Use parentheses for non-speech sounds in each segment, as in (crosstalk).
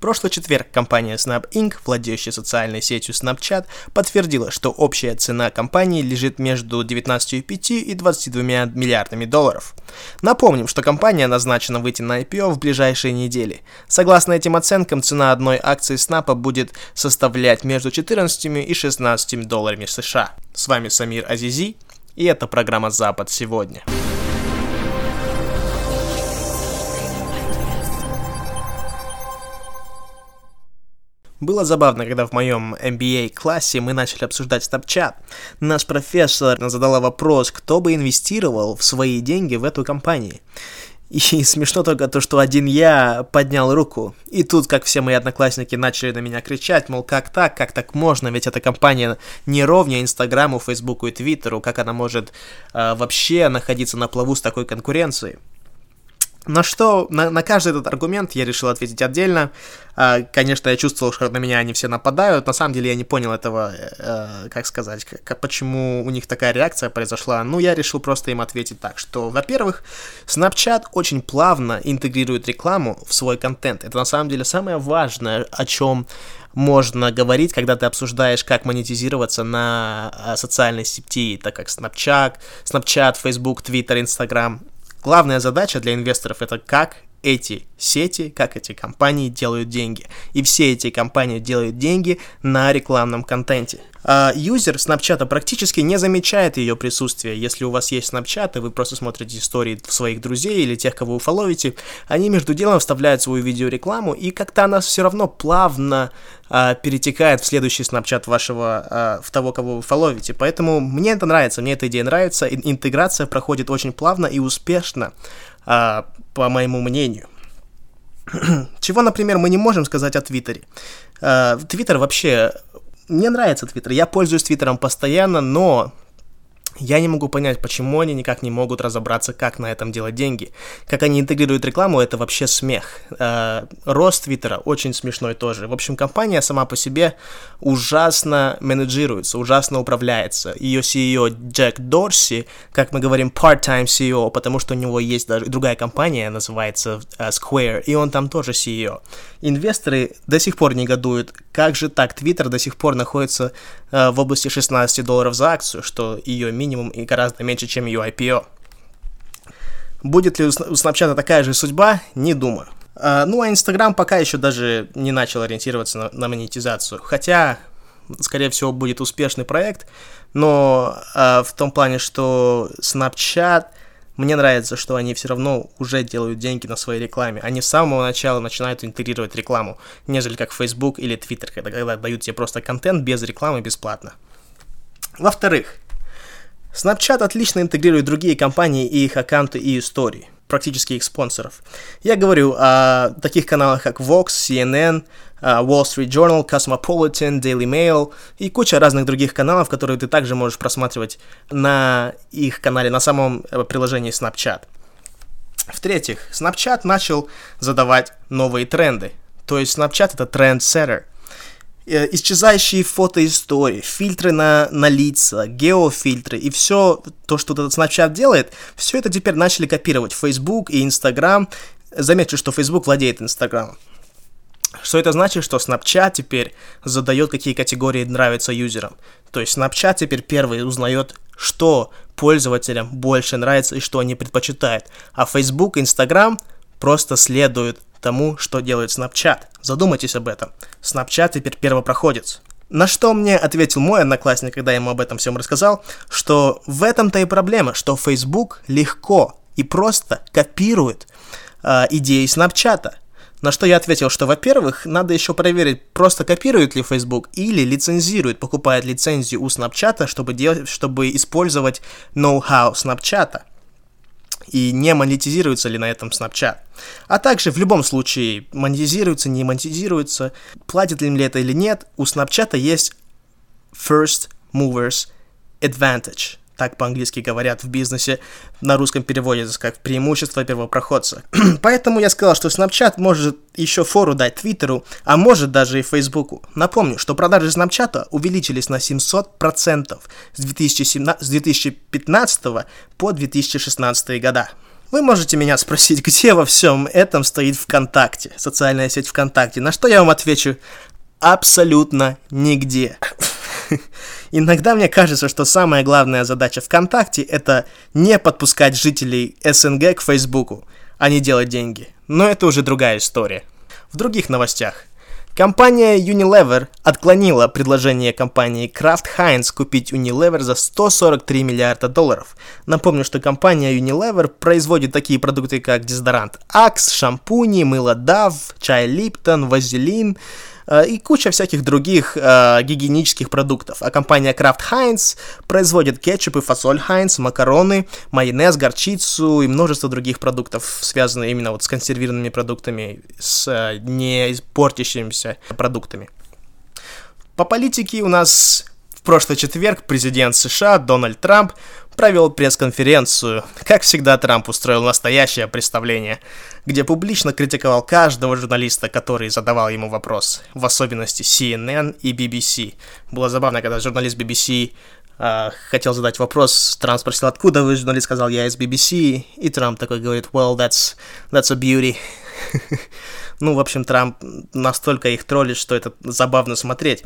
Прошлый четверг компания Snap Inc., владеющая социальной сетью Snapchat, подтвердила, что общая цена компании лежит между 19,5 и 22 миллиардами долларов. Напомним, что компания назначена выйти на IPO в ближайшие недели. Согласно этим оценкам, цена одной акции Snap будет составлять между 14 и 16 долларами США. С вами Самир Азизи, и это программа «Запад сегодня». Было забавно, когда в моем MBA-классе мы начали обсуждать Snapchat. Наш профессор задала вопрос, кто бы инвестировал в свои деньги в эту компанию. И (laughs) смешно только то, что один я поднял руку. И тут, как все мои одноклассники начали на меня кричать, мол, как так, как так можно, ведь эта компания не ровня Инстаграму, Фейсбуку и Твиттеру, как она может э, вообще находиться на плаву с такой конкуренцией. На что, на, на каждый этот аргумент я решил ответить отдельно. А, конечно, я чувствовал, что на меня они все нападают. На самом деле я не понял этого, э, как сказать, как, почему у них такая реакция произошла. Ну, я решил просто им ответить так, что, во-первых, Snapchat очень плавно интегрирует рекламу в свой контент. Это на самом деле самое важное, о чем можно говорить, когда ты обсуждаешь, как монетизироваться на а, социальной сети, так как Snapchat, Snapchat, Facebook, Twitter, Instagram Главная задача для инвесторов это как эти сети, как эти компании делают деньги. И все эти компании делают деньги на рекламном контенте. А юзер Snapchat практически не замечает ее присутствие. Если у вас есть Snapchat, и вы просто смотрите истории своих друзей или тех, кого вы фолловите, они между делом вставляют свою видеорекламу, и как-то она все равно плавно а, перетекает в следующий Snapchat вашего, а, в того, кого вы фолловите. Поэтому мне это нравится, мне эта идея нравится. Интеграция проходит очень плавно и успешно, а, по моему мнению. (clears throat) Чего, например, мы не можем сказать о Твиттере. А, Твиттер вообще... Мне нравится Твиттер, я пользуюсь Твиттером постоянно, но я не могу понять, почему они никак не могут разобраться, как на этом делать деньги. Как они интегрируют рекламу, это вообще смех. Э, рост Твиттера очень смешной тоже. В общем, компания сама по себе ужасно менеджируется, ужасно управляется. Ее CEO Джек Дорси, как мы говорим, part-time CEO, потому что у него есть даже другая компания, называется uh, Square, и он там тоже CEO. Инвесторы до сих пор негодуют, как же так, Твиттер до сих пор находится uh, в области 16 долларов за акцию, что ее минимум и гораздо меньше, чем ее IPO. Будет ли у Snapchat такая же судьба? Не думаю. А, ну, а Инстаграм пока еще даже не начал ориентироваться на, на монетизацию. Хотя, скорее всего, будет успешный проект, но а, в том плане, что Snapchat, мне нравится, что они все равно уже делают деньги на своей рекламе. Они с самого начала начинают интегрировать рекламу, нежели как Facebook или Twitter, когда, когда дают тебе просто контент без рекламы бесплатно. Во-вторых, Snapchat отлично интегрирует другие компании и их аккаунты и истории практически их спонсоров. Я говорю о таких каналах, как Vox, CNN, Wall Street Journal, Cosmopolitan, Daily Mail и куча разных других каналов, которые ты также можешь просматривать на их канале, на самом э, приложении Snapchat. В-третьих, Snapchat начал задавать новые тренды. То есть Snapchat это трендсеттер – Э, исчезающие фотоистории, фильтры на, на лица, геофильтры и все то, что этот Snapchat делает, все это теперь начали копировать Facebook и Instagram. Заметьте, что Facebook владеет Instagram. Что это значит, что Snapchat теперь задает, какие категории нравятся юзерам. То есть Snapchat теперь первый узнает, что пользователям больше нравится и что они предпочитают. А Facebook и Instagram просто следуют тому, что делает Snapchat. Задумайтесь об этом. Snapchat теперь первопроходец. На что мне ответил мой одноклассник, когда я ему об этом всем рассказал, что в этом-то и проблема, что Facebook легко и просто копирует э, идеи Snapchat. На что я ответил, что, во-первых, надо еще проверить, просто копирует ли Facebook или лицензирует, покупает лицензию у Snapchat, чтобы, делать, чтобы использовать ноу-хау Snapchat и не монетизируется ли на этом Snapchat. А также в любом случае, монетизируется, не монетизируется, платит ли им это или нет, у Snapchat есть First Movers Advantage так по-английски говорят в бизнесе, на русском переводится как преимущество первопроходца. (clears throat) Поэтому я сказал, что Snapchat может еще фору дать Твиттеру, а может даже и Фейсбуку. Напомню, что продажи Snapchat увеличились на 700% с, 2017, с 2015 по 2016 года. Вы можете меня спросить, где во всем этом стоит ВКонтакте, социальная сеть ВКонтакте, на что я вам отвечу абсолютно нигде. (laughs) Иногда мне кажется, что самая главная задача ВКонтакте это не подпускать жителей СНГ к Фейсбуку, а не делать деньги. Но это уже другая история. В других новостях. Компания Unilever отклонила предложение компании Kraft Heinz купить Unilever за 143 миллиарда долларов. Напомню, что компания Unilever производит такие продукты, как дезодорант Axe, шампуни, мыло Dove, чай Lipton, вазелин, и куча всяких других э, гигиенических продуктов. А компания Kraft Heinz производит кетчуп и фасоль Heinz, макароны, майонез, горчицу и множество других продуктов, связанных именно вот с консервированными продуктами, с э, не портящимися продуктами. По политике у нас в прошлый четверг президент США Дональд Трамп провел пресс-конференцию. Как всегда, Трамп устроил настоящее представление, где публично критиковал каждого журналиста, который задавал ему вопрос, в особенности CNN и BBC. Было забавно, когда журналист BBC Uh, хотел задать вопрос, Трамп спросил, откуда вы, журналист сказал, я из BBC, и Трамп такой говорит, well, that's, that's a beauty. (laughs) ну, в общем, Трамп настолько их троллит, что это забавно смотреть.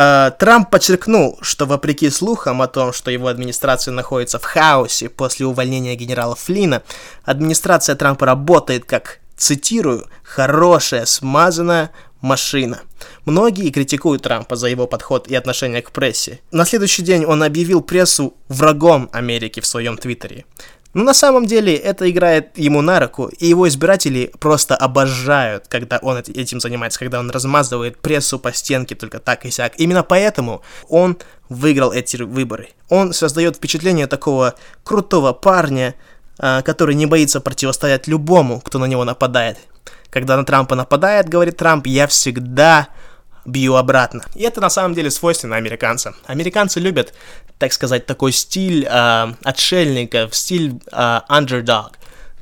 Э, Трамп подчеркнул, что вопреки слухам о том, что его администрация находится в хаосе после увольнения генерала Флина, администрация Трампа работает как, цитирую, «хорошая, смазанная машина». Многие критикуют Трампа за его подход и отношение к прессе. На следующий день он объявил прессу врагом Америки в своем твиттере. Но на самом деле это играет ему на руку, и его избиратели просто обожают, когда он этим занимается, когда он размазывает прессу по стенке только так и сяк. Именно поэтому он выиграл эти выборы. Он создает впечатление такого крутого парня, а, который не боится противостоять любому, кто на него нападает. Когда на Трампа нападает, говорит Трамп, я всегда бью обратно. И это на самом деле свойственно американцам. Американцы любят, так сказать, такой стиль э, отшельника, стиль э, underdog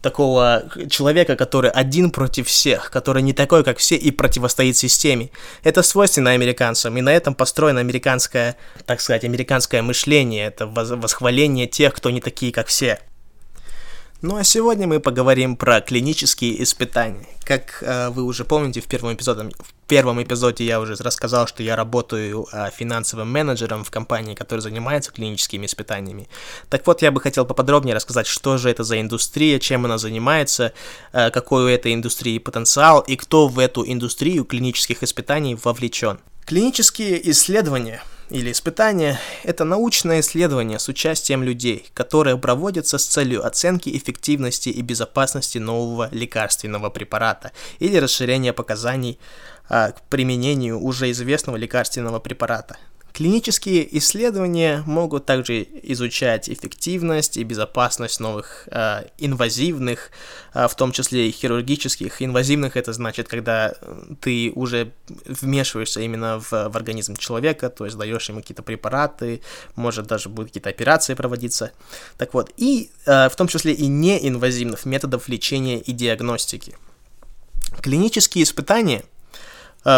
такого человека, который один против всех, который не такой, как все, и противостоит системе. Это свойственно американцам, и на этом построено американское, так сказать, американское мышление, это восхваление тех, кто не такие, как все. Ну а сегодня мы поговорим про клинические испытания. Как э, вы уже помните, в первом, эпизоде, в первом эпизоде я уже рассказал, что я работаю э, финансовым менеджером в компании, которая занимается клиническими испытаниями. Так вот, я бы хотел поподробнее рассказать, что же это за индустрия, чем она занимается, э, какой у этой индустрии потенциал и кто в эту индустрию клинических испытаний вовлечен. Клинические исследования – или испытание – это научное исследование с участием людей, которое проводится с целью оценки эффективности и безопасности нового лекарственного препарата или расширения показаний а, к применению уже известного лекарственного препарата. Клинические исследования могут также изучать эффективность и безопасность новых э, инвазивных, э, в том числе и хирургических. Инвазивных это значит, когда ты уже вмешиваешься именно в, в организм человека, то есть даешь ему какие-то препараты, может даже будут какие-то операции проводиться. Так вот, и э, в том числе и неинвазивных методов лечения и диагностики. Клинические испытания – Э,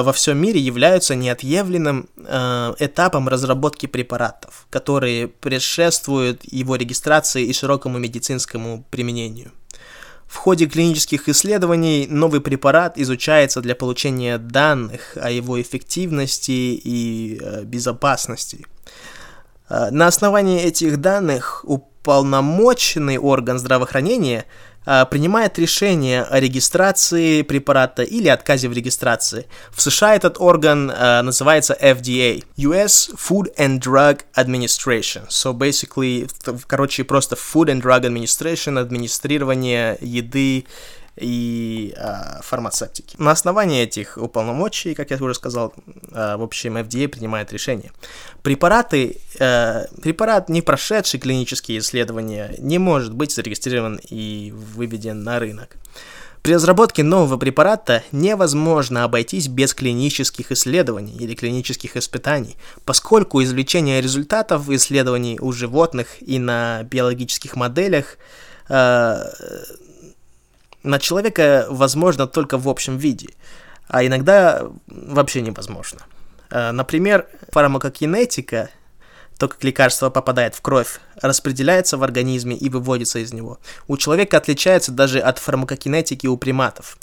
во всем мире являются неотъемлемым э, этапом разработки препаратов, которые предшествуют его регистрации и широкому медицинскому применению. В ходе клинических исследований новый препарат изучается для получения данных о его эффективности и э, безопасности. Э, на основании этих данных уполномоченный орган здравоохранения – принимает решение о регистрации препарата или отказе в регистрации. В США этот орган uh, называется FDA, US Food and Drug Administration. So basically, короче, просто Food and Drug Administration, администрирование еды и э, фармацевтики. На основании этих уполномочий, как я уже сказал, э, в общем, FDA принимает решение. Препараты, э, препарат, не прошедший клинические исследования, не может быть зарегистрирован и выведен на рынок. При разработке нового препарата невозможно обойтись без клинических исследований или клинических испытаний, поскольку извлечение результатов исследований у животных и на биологических моделях э, на человека возможно только в общем виде, а иногда вообще невозможно. Э, например, фармакокинетика то, как лекарство попадает в кровь, распределяется в организме и выводится из него, у человека отличается даже от фармакокинетики у приматов.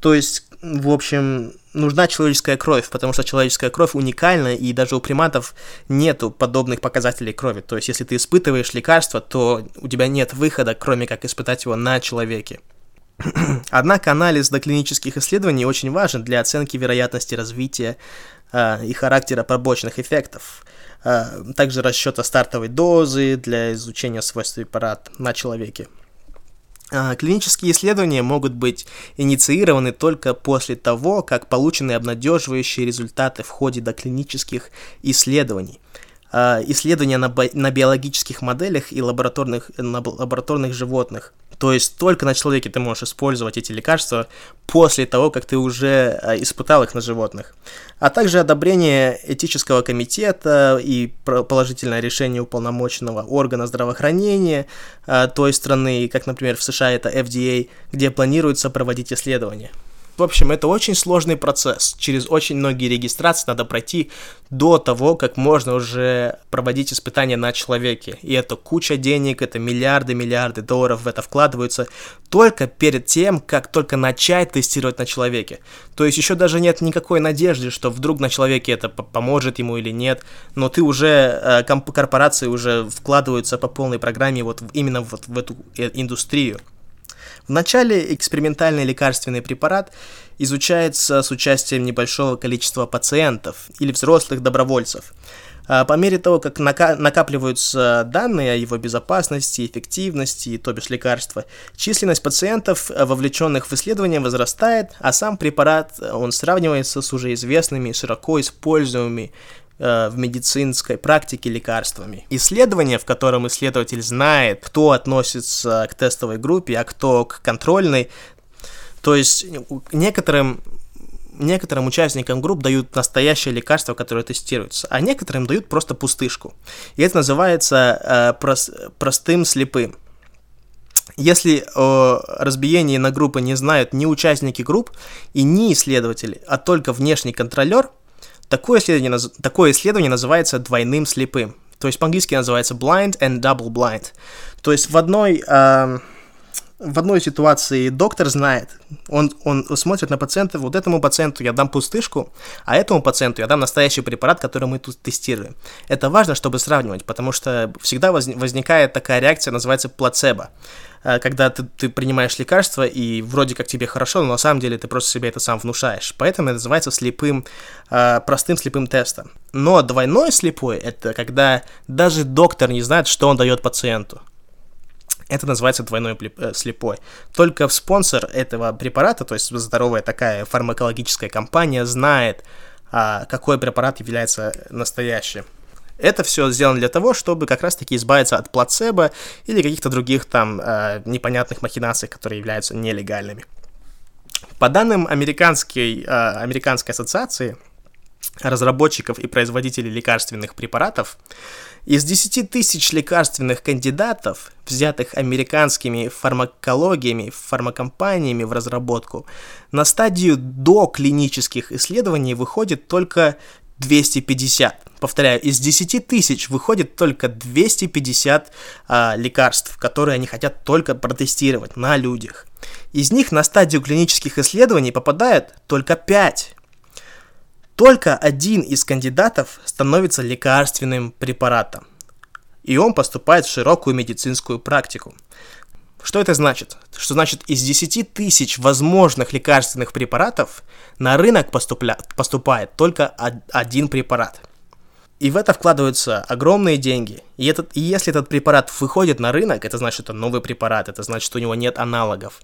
То есть, в общем, нужна человеческая кровь, потому что человеческая кровь уникальна, и даже у приматов нету подобных показателей крови. То есть, если ты испытываешь лекарство, то у тебя нет выхода, кроме как испытать его на человеке. (clears throat) Однако анализ доклинических исследований очень важен для оценки вероятности развития э, и характера побочных эффектов. Э, также расчета стартовой дозы для изучения свойств препарата на человеке. А, клинические исследования могут быть инициированы только после того, как получены обнадеживающие результаты в ходе доклинических исследований. А, исследования на, на биологических моделях и лабораторных, на лабораторных животных – то есть только на человеке ты можешь использовать эти лекарства после того, как ты уже а, испытал их на животных. А также одобрение этического комитета и положительное решение уполномоченного органа здравоохранения а, той страны, как, например, в США это FDA, где планируется проводить исследования. В общем, это очень сложный процесс. Через очень многие регистрации надо пройти до того, как можно уже проводить испытания на человеке. И это куча денег, это миллиарды-миллиарды долларов в это вкладываются только перед тем, как только начать тестировать на человеке. То есть еще даже нет никакой надежды, что вдруг на человеке это поможет ему или нет, но ты уже, э, корпорации уже вкладываются по полной программе вот именно вот в эту э, индустрию. Вначале экспериментальный лекарственный препарат изучается с участием небольшого количества пациентов или взрослых добровольцев. А по мере того, как накапливаются данные о его безопасности, эффективности, то бишь лекарства, численность пациентов, вовлеченных в исследование, возрастает, а сам препарат он сравнивается с уже известными, широко используемыми Э, в медицинской практике лекарствами. Исследование, в котором исследователь знает, кто относится к тестовой группе, а кто к контрольной. То есть некоторым некоторым участникам групп дают настоящее лекарство, которое тестируется, а некоторым дают просто пустышку. И это называется э, прос, простым слепым. Если о разбиении на группы не знают ни участники групп и ни исследователи, а только внешний контролер – Такое исследование, такое исследование называется двойным слепым. То есть по-английски называется blind and double blind. То есть в одной, э, в одной ситуации доктор знает, он, он смотрит на пациента, вот этому пациенту я дам пустышку, а этому пациенту я дам настоящий препарат, который мы тут тестируем. Это важно, чтобы сравнивать, потому что всегда возникает такая реакция, называется плацебо. Э, когда ты, ты принимаешь лекарство, и вроде как тебе хорошо, но на самом деле ты просто себе это сам внушаешь. Поэтому это называется слепым, э, простым слепым тестом. Но двойной слепой — это когда даже доктор не знает, что он дает пациенту. Это называется двойной э, слепой. Только спонсор этого препарата, то есть здоровая такая фармакологическая компания, знает, а, какой препарат является настоящим. Это все сделано для того, чтобы как раз-таки избавиться от плацебо или каких-то других там э, непонятных махинаций, которые являются нелегальными. По данным американской, э, американской ассоциации разработчиков и производителей лекарственных препаратов, из 10 тысяч лекарственных кандидатов, взятых американскими фармакологиями, фармакомпаниями в разработку, на стадию до клинических исследований выходит только 250. Повторяю, из 10 тысяч выходит только 250 а, лекарств, которые они хотят только протестировать на людях. Из них на стадию клинических исследований попадает только 5. Только один из кандидатов становится лекарственным препаратом, и он поступает в широкую медицинскую практику. Что это значит? Что значит из 10 тысяч возможных лекарственных препаратов на рынок поступля... поступает только один препарат. И в это вкладываются огромные деньги. И, этот, и если этот препарат выходит на рынок, это значит, это новый препарат, это значит, что у него нет аналогов,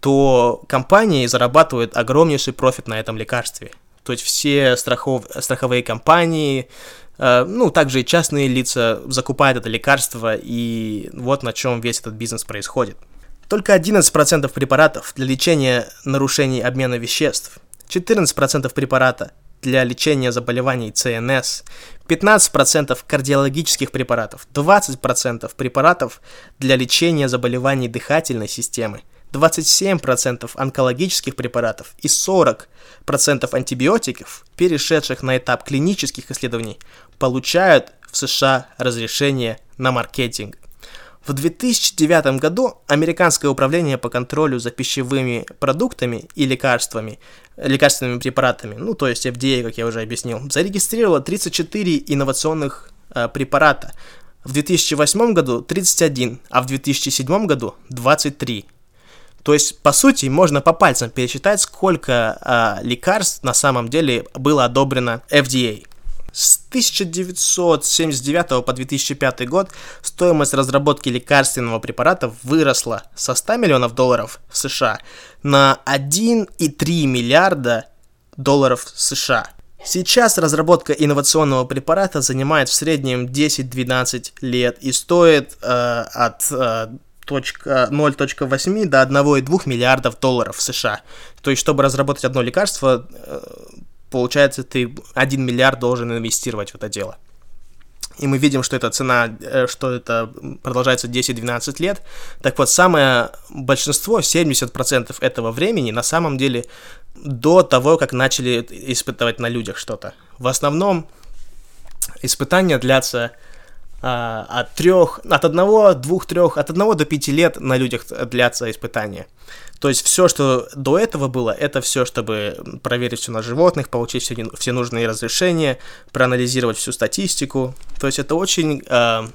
то компании зарабатывают огромнейший профит на этом лекарстве. То есть все страхов, страховые компании, Э, ну, также и частные лица закупают это лекарство, и вот на чем весь этот бизнес происходит. Только 11% препаратов для лечения нарушений обмена веществ, 14% препарата для лечения заболеваний ЦНС, 15% кардиологических препаратов, 20% препаратов для лечения заболеваний дыхательной системы, 27% онкологических препаратов и 40% антибиотиков, перешедших на этап клинических исследований, получают в США разрешение на маркетинг. В 2009 году Американское управление по контролю за пищевыми продуктами и лекарствами, лекарственными препаратами, ну то есть FDA, как я уже объяснил, зарегистрировало 34 инновационных э, препарата. В 2008 году 31, а в 2007 году 23. То есть, по сути, можно по пальцам пересчитать, сколько э, лекарств на самом деле было одобрено FDA. С 1979 по 2005 год стоимость разработки лекарственного препарата выросла со 100 миллионов долларов в США на 1,3 миллиарда долларов США. Сейчас разработка инновационного препарата занимает в среднем 10-12 лет и стоит э, от э, 0.8 до 1,2 миллиардов долларов США. То есть, чтобы разработать одно лекарство, э, получается, ты 1 миллиард должен инвестировать в это дело. И мы видим, что эта цена, э, что это продолжается 10-12 лет. Так вот, самое большинство, 70% этого времени, на самом деле, до того, как начали испытывать на людях что-то. В основном испытания длятся а, от трех, от одного, двух, трех, от одного до пяти лет на людях длятся испытания. То есть все, что до этого было, это все, чтобы проверить все на животных, получить все, все нужные разрешения, проанализировать всю статистику. То есть это очень э,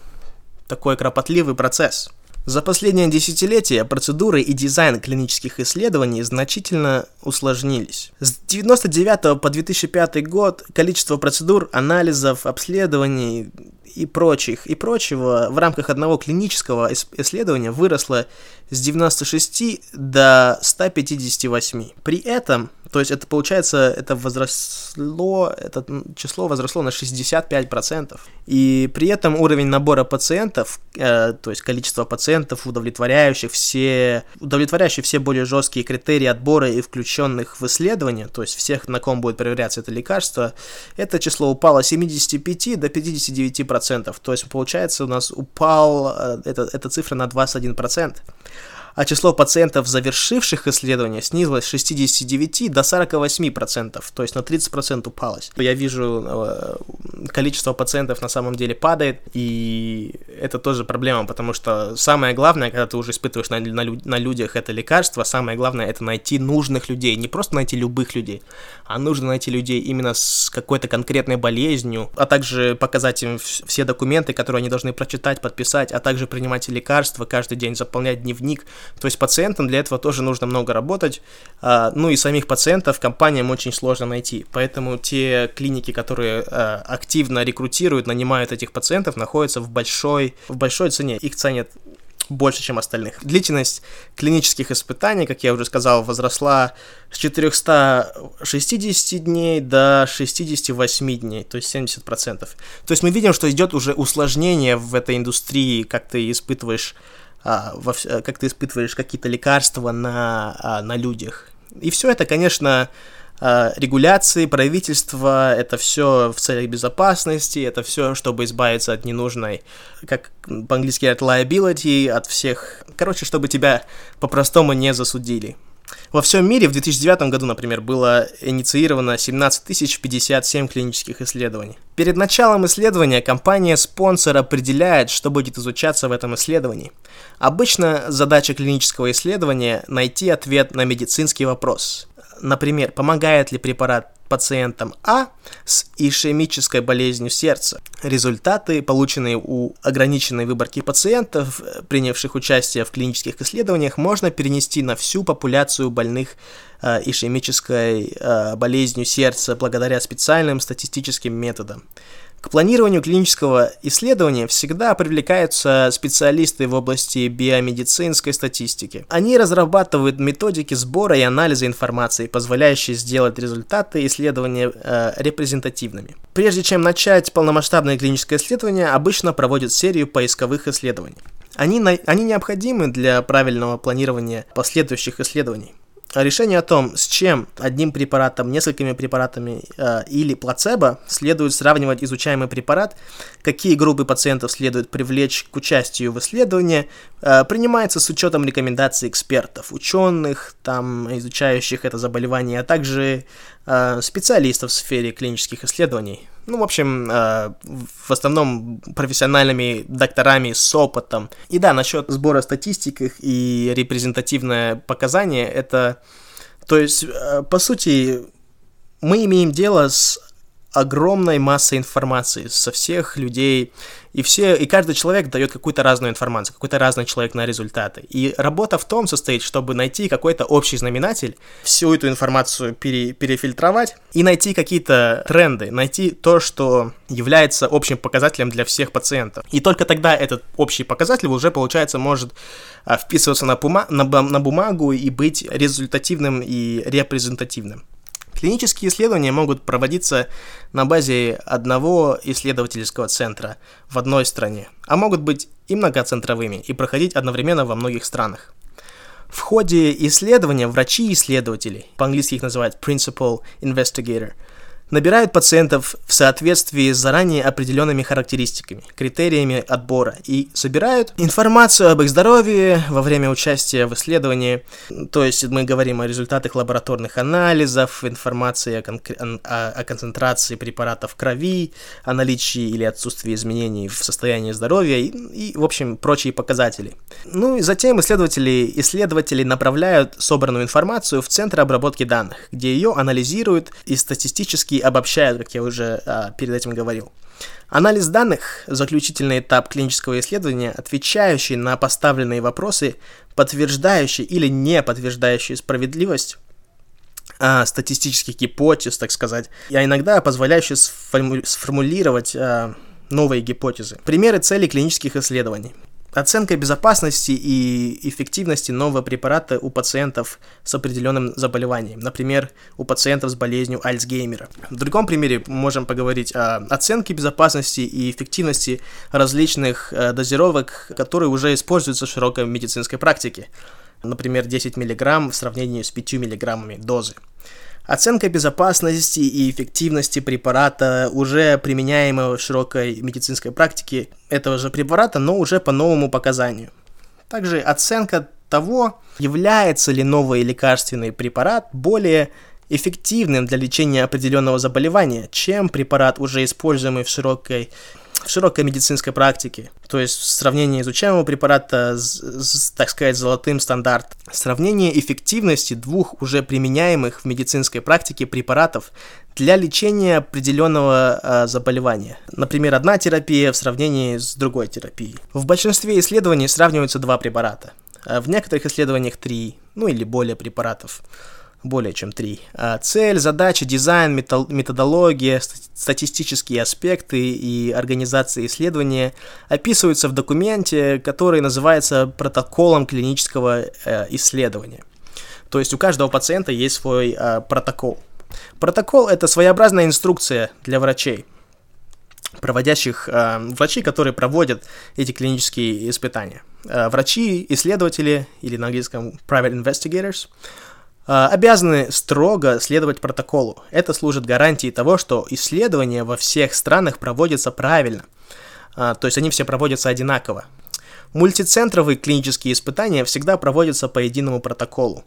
такой кропотливый процесс. За последние десятилетия процедуры и дизайн клинических исследований значительно усложнились. С 1999 по 2005 год количество процедур, анализов, обследований и прочих и прочего в рамках одного клинического исследования выросло с 96 до 158. При этом то есть это получается, это возросло, это число возросло на 65%. И при этом уровень набора пациентов, э, то есть количество пациентов, удовлетворяющих все, удовлетворяющих все более жесткие критерии отбора и включенных в исследование, то есть всех, на ком будет проверяться это лекарство, это число упало с 75 до 59%. То есть получается у нас упал э, это, эта цифра на 21% а число пациентов, завершивших исследование, снизилось с 69 до 48%, то есть на 30% упалось. Я вижу, э, количество пациентов на самом деле падает, и это тоже проблема, потому что самое главное, когда ты уже испытываешь на, на, на людях это лекарство, самое главное это найти нужных людей, не просто найти любых людей, а нужно найти людей именно с какой-то конкретной болезнью, а также показать им все документы, которые они должны прочитать, подписать, а также принимать лекарства каждый день, заполнять дневник, то есть пациентам для этого тоже нужно много работать. А, ну и самих пациентов компаниям очень сложно найти. Поэтому те клиники, которые а, активно рекрутируют, нанимают этих пациентов, находятся в большой, в большой цене. Их ценят больше, чем остальных. Длительность клинических испытаний, как я уже сказал, возросла с 460 дней до 68 дней, то есть 70%. То есть мы видим, что идет уже усложнение в этой индустрии, как ты испытываешь во, как ты испытываешь какие-то лекарства на, а, на людях. И все это, конечно, а, регуляции, правительства, это все в целях безопасности, это все, чтобы избавиться от ненужной, как по-английски от liability, от всех, короче, чтобы тебя по-простому не засудили. Во всем мире в 2009 году, например, было инициировано 17 057 клинических исследований. Перед началом исследования компания-спонсор определяет, что будет изучаться в этом исследовании. Обычно задача клинического исследования – найти ответ на медицинский вопрос. Например, помогает ли препарат пациентам А с ишемической болезнью сердца. Результаты, полученные у ограниченной выборки пациентов, принявших участие в клинических исследованиях, можно перенести на всю популяцию больных э, ишемической э, болезнью сердца благодаря специальным статистическим методам. К планированию клинического исследования всегда привлекаются специалисты в области биомедицинской статистики. Они разрабатывают методики сбора и анализа информации, позволяющие сделать результаты исследования э, репрезентативными. Прежде чем начать полномасштабное клиническое исследование, обычно проводят серию поисковых исследований. Они, они необходимы для правильного планирования последующих исследований. Решение о том, с чем одним препаратом, несколькими препаратами э, или плацебо следует сравнивать изучаемый препарат, какие группы пациентов следует привлечь к участию в исследовании, э, принимается с учетом рекомендаций экспертов, ученых, там, изучающих это заболевание, а также э, специалистов в сфере клинических исследований. Ну, в общем, э, в основном профессиональными докторами с опытом. И да, насчет сбора статистик и репрезентативное показание, это... То есть, э, по сути, мы имеем дело с огромной массой информации со всех людей, и все, и каждый человек дает какую-то разную информацию, какой-то разный человек на результаты. И работа в том состоит, чтобы найти какой-то общий знаменатель, всю эту информацию пере, перефильтровать и найти какие-то тренды, найти то, что является общим показателем для всех пациентов. И только тогда этот общий показатель уже, получается, может а, вписываться на, бума- на, на бумагу и быть результативным и репрезентативным. Клинические исследования могут проводиться на базе одного исследовательского центра в одной стране, а могут быть и многоцентровыми и проходить одновременно во многих странах. В ходе исследования врачи-исследователи, по-английски их называют principal investigator, набирают пациентов в соответствии с заранее определенными характеристиками, критериями отбора и собирают информацию об их здоровье во время участия в исследовании. То есть мы говорим о результатах лабораторных анализов, информации о, кон- о, о концентрации препаратов в крови, о наличии или отсутствии изменений в состоянии здоровья и, и в общем, прочие показатели. Ну и затем исследователи, исследователи направляют собранную информацию в Центр обработки данных, где ее анализируют и статистически обобщают, как я уже а, перед этим говорил. Анализ данных – заключительный этап клинического исследования, отвечающий на поставленные вопросы, подтверждающий или не подтверждающий справедливость а, статистических гипотез, так сказать, а иногда позволяющий сформу- сформулировать а, новые гипотезы. Примеры целей клинических исследований. Оценка безопасности и эффективности нового препарата у пациентов с определенным заболеванием, например, у пациентов с болезнью Альцгеймера. В другом примере можем поговорить о оценке безопасности и эффективности различных э, дозировок, которые уже используются в широкой медицинской практике, например, 10 мг в сравнении с 5 мг дозы. Оценка безопасности и эффективности препарата, уже применяемого в широкой медицинской практике этого же препарата, но уже по новому показанию. Также оценка того, является ли новый лекарственный препарат более эффективным для лечения определенного заболевания, чем препарат, уже используемый в широкой в широкой медицинской практике. То есть сравнение изучаемого препарата с, с, так сказать, золотым стандартом. Сравнение эффективности двух уже применяемых в медицинской практике препаратов для лечения определенного э, заболевания. Например, одна терапия в сравнении с другой терапией. В большинстве исследований сравниваются два препарата. А в некоторых исследованиях три, ну или более препаратов более чем три. А, цель, задача, дизайн, методология, статистические аспекты и организация исследования описываются в документе, который называется протоколом клинического э, исследования. То есть у каждого пациента есть свой э, протокол. Протокол это своеобразная инструкция для врачей, проводящих э, врачей, которые проводят эти клинические испытания. Врачи, исследователи или на английском private investigators а, обязаны строго следовать протоколу. Это служит гарантией того, что исследования во всех странах проводятся правильно. А, то есть они все проводятся одинаково. Мультицентровые клинические испытания всегда проводятся по единому протоколу.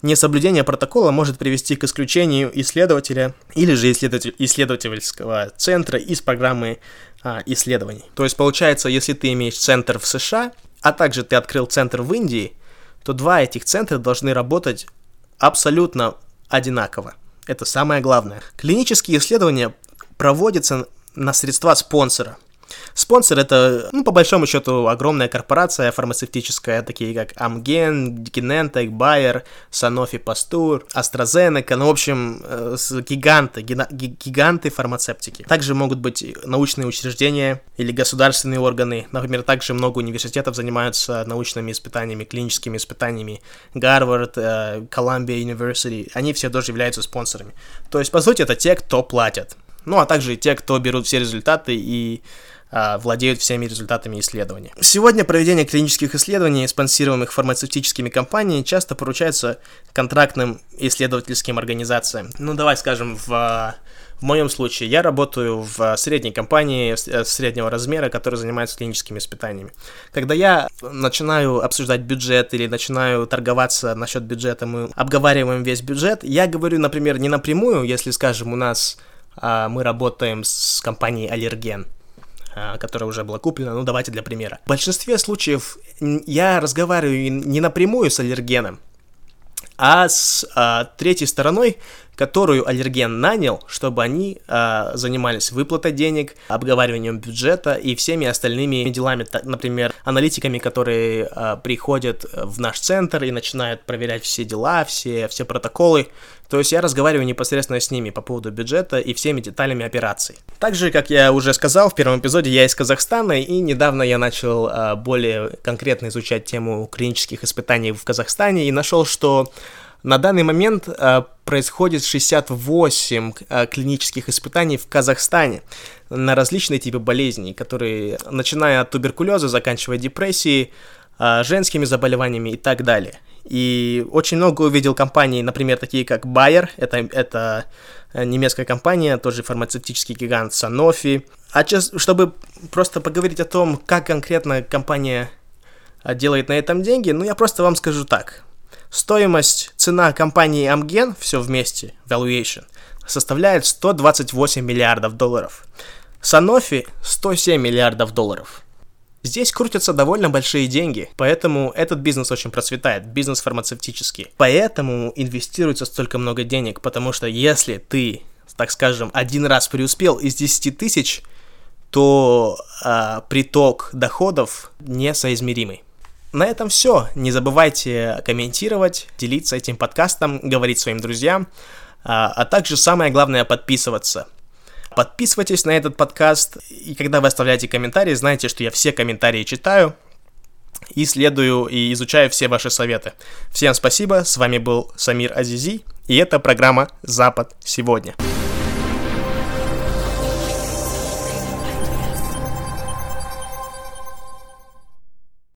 Несоблюдение протокола может привести к исключению исследователя или же исследователь, исследовательского центра из программы а, исследований. То есть получается, если ты имеешь центр в США, а также ты открыл центр в Индии, то два этих центра должны работать абсолютно одинаково. Это самое главное. Клинические исследования проводятся на средства спонсора – Спонсор это, ну, по большому счету, огромная корпорация фармацевтическая, такие как Amgen, Genentech, Bayer, Sanofi Pasteur, AstraZeneca, ну, в общем, э, гиганты, гиганты фармацевтики. Также могут быть научные учреждения или государственные органы. Например, также много университетов занимаются научными испытаниями, клиническими испытаниями. Гарвард, э, Columbia University, они все тоже являются спонсорами. То есть, по сути, это те, кто платят. Ну, а также те, кто берут все результаты и владеют всеми результатами исследований. Сегодня проведение клинических исследований, спонсируемых фармацевтическими компаниями, часто поручается контрактным исследовательским организациям. Ну, давай скажем, в в моем случае я работаю в средней компании э, среднего размера, которая занимается клиническими испытаниями. Когда я начинаю обсуждать бюджет или начинаю торговаться насчет бюджета, мы обговариваем весь бюджет, я говорю, например, не напрямую, если, скажем, у нас а, мы работаем с компанией Аллерген которая уже была куплена, ну давайте для примера. В большинстве случаев я разговариваю не напрямую с аллергеном, а с а, третьей стороной, которую аллерген нанял, чтобы они а, занимались выплатой денег, обговариванием бюджета и всеми остальными делами, так, например, аналитиками, которые а, приходят в наш центр и начинают проверять все дела, все, все протоколы. То есть я разговариваю непосредственно с ними по поводу бюджета и всеми деталями операций. Также, как я уже сказал в первом эпизоде, я из Казахстана, и недавно я начал а, более конкретно изучать тему клинических испытаний в Казахстане и нашел, что на данный момент э, происходит 68 э, клинических испытаний в Казахстане на различные типы болезней, которые, начиная от туберкулеза, заканчивая депрессией, э, женскими заболеваниями и так далее. И очень много увидел компаний, например, такие как Bayer, это, это немецкая компания, тоже фармацевтический гигант Sanofi. А сейчас, чтобы просто поговорить о том, как конкретно компания делает на этом деньги, ну я просто вам скажу так. Стоимость, цена компании Amgen, все вместе, valuation, составляет 128 миллиардов долларов. Sanofi 107 миллиардов долларов. Здесь крутятся довольно большие деньги, поэтому этот бизнес очень процветает, бизнес фармацевтический. Поэтому инвестируется столько много денег, потому что если ты, так скажем, один раз преуспел из 10 тысяч, то а, приток доходов несоизмеримый. На этом все. Не забывайте комментировать, делиться этим подкастом, говорить своим друзьям, а, а также самое главное подписываться. Подписывайтесь на этот подкаст, и когда вы оставляете комментарии, знайте, что я все комментарии читаю, исследую и изучаю все ваши советы. Всем спасибо, с вами был Самир Азизи, и это программа «Запад сегодня».